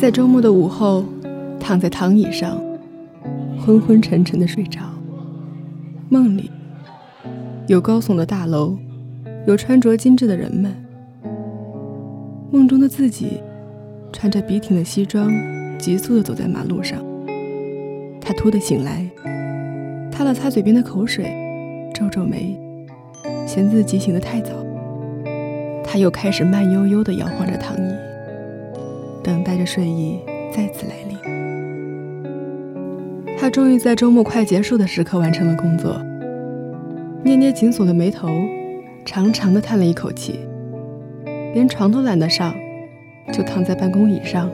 在周末的午后，躺在躺椅上，昏昏沉沉的睡着。梦里有高耸的大楼，有穿着精致的人们。梦中的自己，穿着笔挺的西装，急速地走在马路上。他突地醒来，擦了擦嘴边的口水，皱皱眉，嫌自己醒得太早。他又开始慢悠悠地摇晃着躺椅。等待着睡意再次来临，他终于在周末快结束的时刻完成了工作，捏捏紧锁的眉头，长长的叹了一口气，连床都懒得上，就躺在办公椅上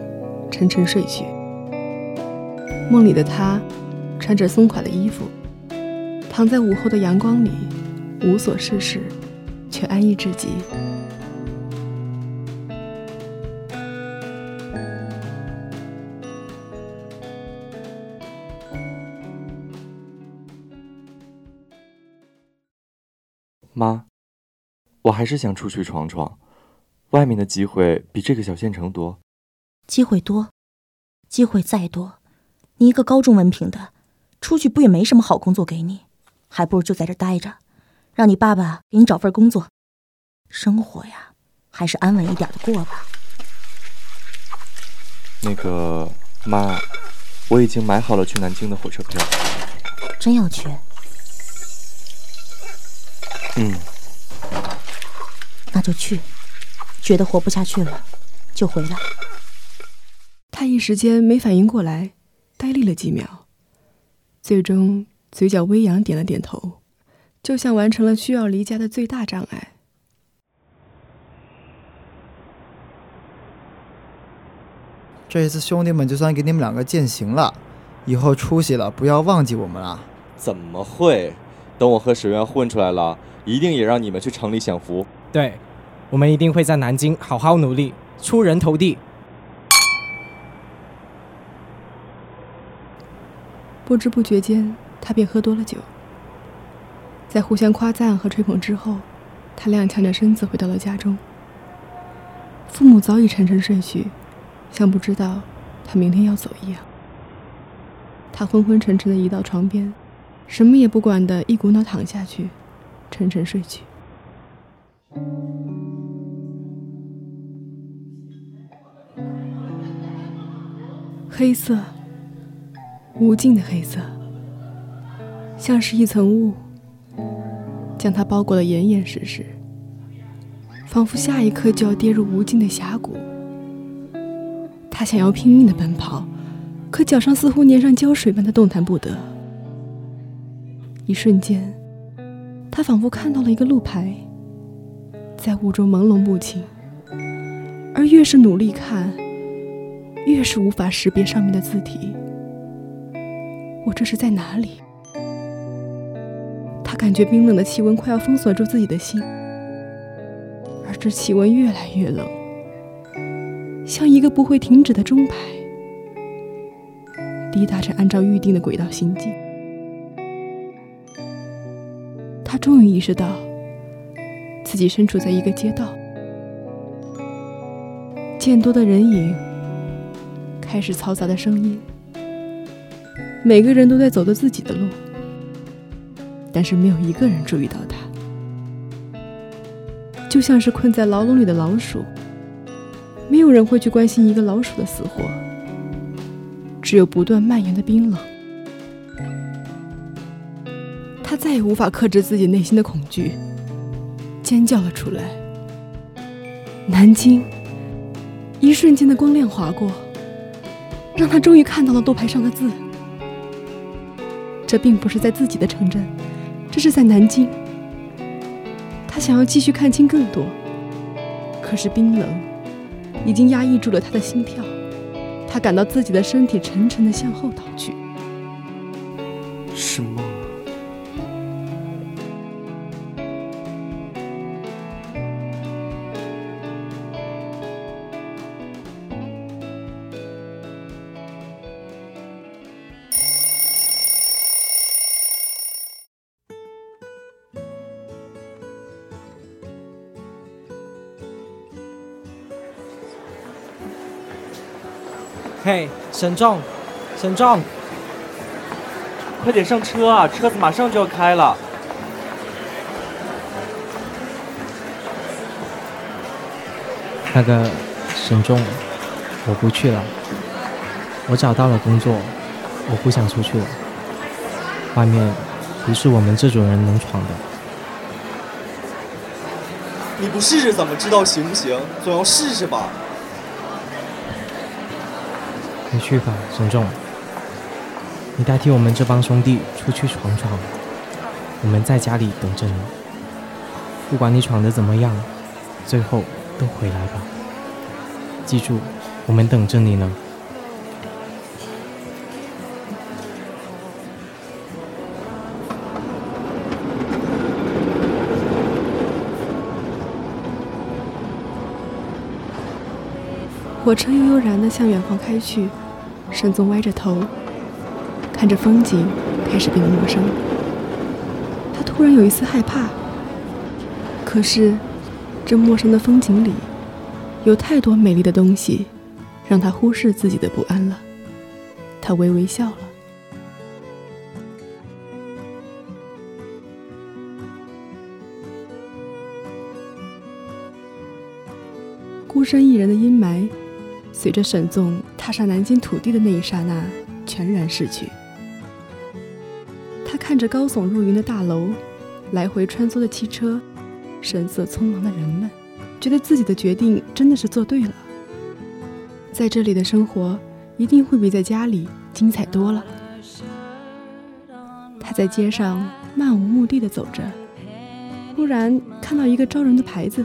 沉沉睡去。梦里的他，穿着松垮的衣服，躺在午后的阳光里，无所事事，却安逸至极。我还是想出去闯闯，外面的机会比这个小县城多。机会多，机会再多，你一个高中文凭的，出去不也没什么好工作给你？还不如就在这待着，让你爸爸给你找份工作，生活呀，还是安稳一点的过吧。那个妈，我已经买好了去南京的火车票。真要去？嗯，那就去。觉得活不下去了，就回来。他一时间没反应过来，呆立了几秒，最终嘴角微扬，点了点头，就像完成了需要离家的最大障碍。这一次兄弟们就算给你们两个践行了，以后出息了不要忘记我们啊！怎么会？等我和沈渊混出来了。一定也让你们去城里享福。对，我们一定会在南京好好努力，出人头地。不知不觉间，他便喝多了酒。在互相夸赞和吹捧之后，他踉跄着身子回到了家中。父母早已沉沉睡去，像不知道他明天要走一样。他昏昏沉沉的移到床边，什么也不管的一股脑躺下去。沉沉睡去。黑色，无尽的黑色，像是一层雾，将它包裹得严严实实，仿佛下一刻就要跌入无尽的峡谷。他想要拼命的奔跑，可脚上似乎粘上胶水般的动弹不得。一瞬间。他仿佛看到了一个路牌，在雾中朦胧不清，而越是努力看，越是无法识别上面的字体。我这是在哪里？他感觉冰冷的气温快要封锁住自己的心，而这气温越来越冷，像一个不会停止的钟摆，滴答着按照预定的轨道行进。他终于意识到，自己身处在一个街道，见多的人影，开始嘈杂的声音。每个人都在走着自己的路，但是没有一个人注意到他，就像是困在牢笼里的老鼠，没有人会去关心一个老鼠的死活，只有不断蔓延的冰冷。他再也无法克制自己内心的恐惧，尖叫了出来。南京，一瞬间的光亮划过，让他终于看到了路牌上的字。这并不是在自己的城镇，这是在南京。他想要继续看清更多，可是冰冷已经压抑住了他的心跳。他感到自己的身体沉沉的向后倒去。是嘿，沈重，沈重，快点上车啊！车子马上就要开了。那个沈重，我不去了。我找到了工作，我不想出去了。外面不是我们这种人能闯的。你不试试怎么知道行不行？总要试试吧。你去吧，沈重。你代替我们这帮兄弟出去闯闯，我们在家里等着你。不管你闯得怎么样，最后都回来吧。记住，我们等着你呢。火车悠悠然地向远方开去，沈总歪着头，看着风景，开始变得陌生。他突然有一丝害怕，可是这陌生的风景里，有太多美丽的东西，让他忽视自己的不安了。他微微笑了。孤身一人的阴霾。随着沈纵踏上南京土地的那一刹那，全然逝去。他看着高耸入云的大楼，来回穿梭的汽车，神色匆忙的人们，觉得自己的决定真的是做对了。在这里的生活一定会比在家里精彩多了。他在街上漫无目的的走着，忽然看到一个招人的牌子，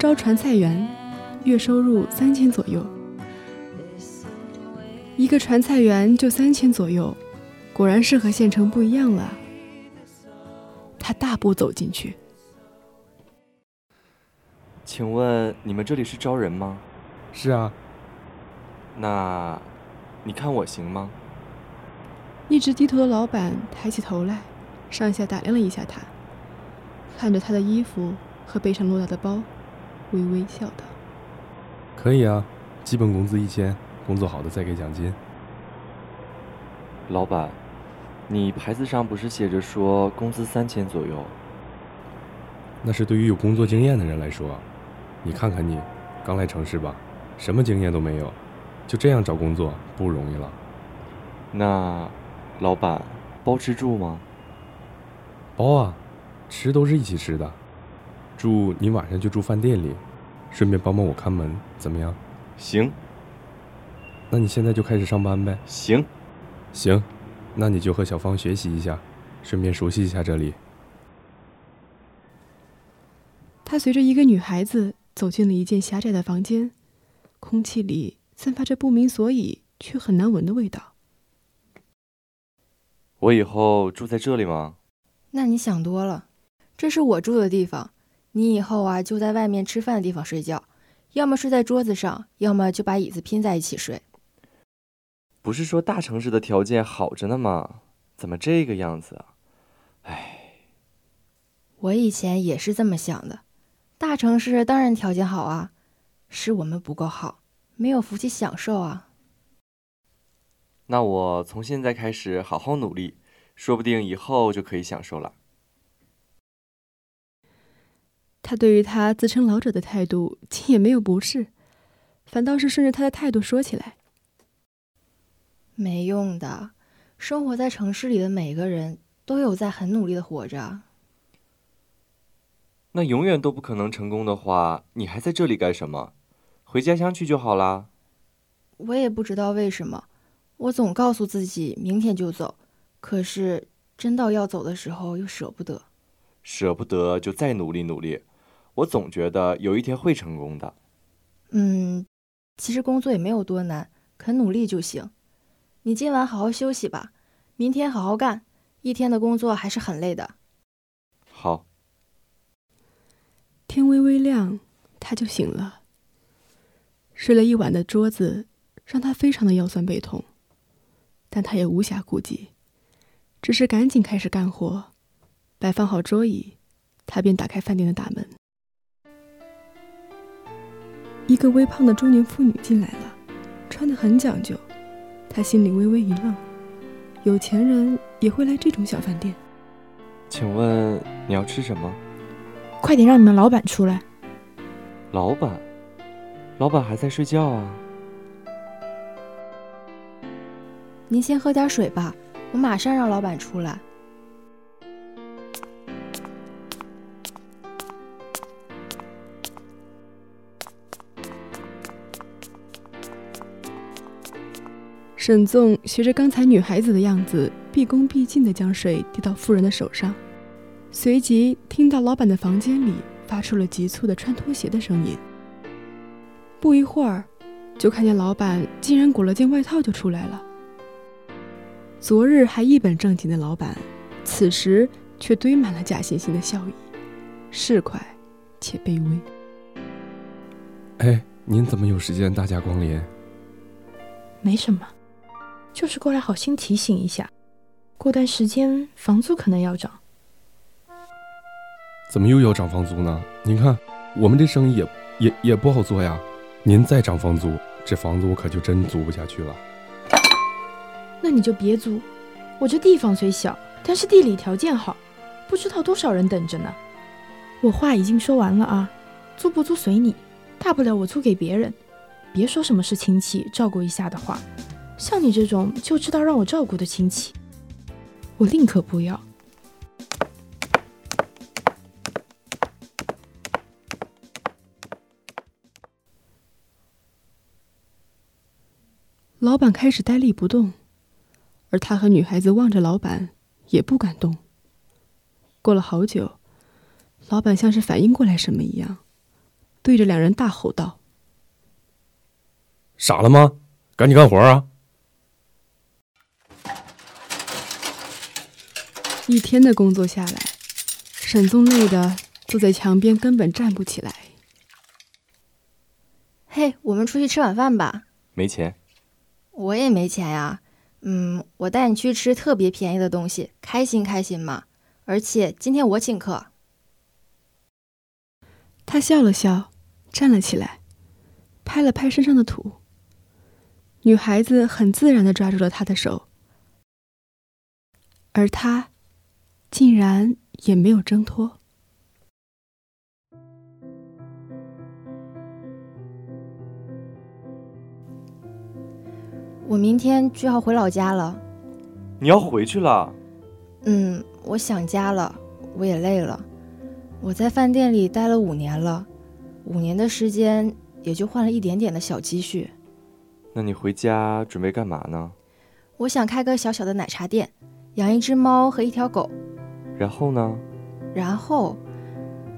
招传菜员，月收入三千左右。一个传菜员就三千左右，果然是和县城不一样了。他大步走进去。请问你们这里是招人吗？是啊。那，你看我行吗？一直低头的老板抬起头来，上下打量了一下他，看着他的衣服和背上落大的包，微微笑道：“可以啊，基本工资一千。”工作好的再给奖金。老板，你牌子上不是写着说工资三千左右？那是对于有工作经验的人来说。你看看你，刚来城市吧，什么经验都没有，就这样找工作不容易了。那，老板，包吃住吗？包啊，吃都是一起吃的。住你晚上就住饭店里，顺便帮帮我看门，怎么样？行。那你现在就开始上班呗？行，行，那你就和小芳学习一下，顺便熟悉一下这里。他随着一个女孩子走进了一间狭窄的房间，空气里散发着不明所以却很难闻的味道。我以后住在这里吗？那你想多了，这是我住的地方。你以后啊就在外面吃饭的地方睡觉，要么睡在桌子上，要么就把椅子拼在一起睡。不是说大城市的条件好着呢吗？怎么这个样子啊？唉，我以前也是这么想的，大城市当然条件好啊，是我们不够好，没有福气享受啊。那我从现在开始好好努力，说不定以后就可以享受了。他对于他自称老者的态度，竟也没有不适，反倒是顺着他的态度说起来：“没用的，生活在城市里的每个人都有在很努力的活着。那永远都不可能成功的话，你还在这里干什么？回家乡去就好啦。”我也不知道为什么。我总告诉自己明天就走，可是真到要走的时候又舍不得。舍不得就再努力努力。我总觉得有一天会成功的。嗯，其实工作也没有多难，肯努力就行。你今晚好好休息吧，明天好好干。一天的工作还是很累的。好。天微微亮，他就醒了。睡了一晚的桌子让他非常的腰酸背痛。但他也无暇顾及，只是赶紧开始干活。摆放好桌椅，他便打开饭店的大门。一个微胖的中年妇女进来了，穿得很讲究。他心里微微一愣，有钱人也会来这种小饭店？请问你要吃什么？快点让你们老板出来！老板，老板还在睡觉啊。您先喝点水吧，我马上让老板出来。沈纵学着刚才女孩子的样子，毕恭毕敬地将水递到妇人的手上，随即听到老板的房间里发出了急促的穿拖鞋的声音。不一会儿，就看见老板竟然裹了件外套就出来了。昨日还一本正经的老板，此时却堆满了假惺惺的笑意，市侩且卑微。哎，您怎么有时间大驾光临？没什么，就是过来好心提醒一下，过段时间房租可能要涨。怎么又要涨房租呢？您看，我们这生意也也也不好做呀。您再涨房租，这房子我可就真租不下去了。那你就别租，我这地方虽小，但是地理条件好，不知道多少人等着呢。我话已经说完了啊，租不租随你，大不了我租给别人。别说什么是亲戚，照顾一下的话，像你这种就知道让我照顾的亲戚，我宁可不要。老板开始呆立不动。而他和女孩子望着老板，也不敢动。过了好久，老板像是反应过来什么一样，对着两人大吼道：“傻了吗？赶紧干活啊！”一天的工作下来，沈宗累的坐在墙边，根本站不起来。嘿，我们出去吃晚饭吧。没钱。我也没钱呀。嗯，我带你去吃特别便宜的东西，开心开心嘛！而且今天我请客。他笑了笑，站了起来，拍了拍身上的土。女孩子很自然的抓住了他的手，而他竟然也没有挣脱。我明天就要回老家了。你要回去了？嗯，我想家了，我也累了。我在饭店里待了五年了，五年的时间也就换了一点点的小积蓄。那你回家准备干嘛呢？我想开个小小的奶茶店，养一只猫和一条狗。然后呢？然后，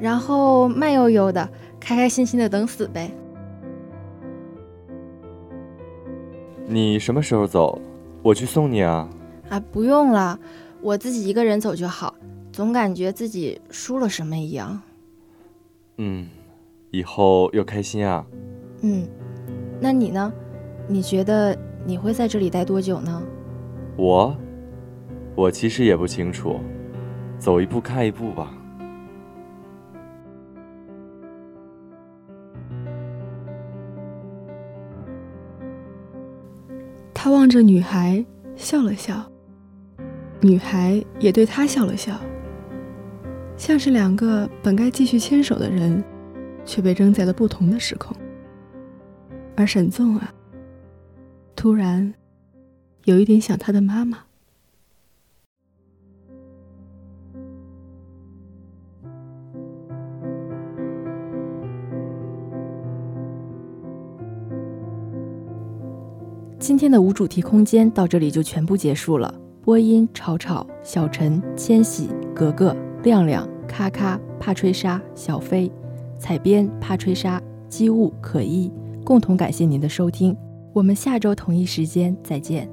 然后慢悠悠的、开开心心的等死呗。你什么时候走？我去送你啊。啊，不用了，我自己一个人走就好。总感觉自己输了什么一样。嗯，以后要开心啊。嗯，那你呢？你觉得你会在这里待多久呢？我，我其实也不清楚，走一步看一步吧。他望着女孩笑了笑，女孩也对他笑了笑，像是两个本该继续牵手的人，却被扔在了不同的时空。而沈纵啊，突然有一点想他的妈妈。今天的无主题空间到这里就全部结束了。播音：吵吵、小陈、千玺、格格、亮亮、咔咔、怕吹沙、小飞；采编：怕吹沙、机务、可依。共同感谢您的收听，我们下周同一时间再见。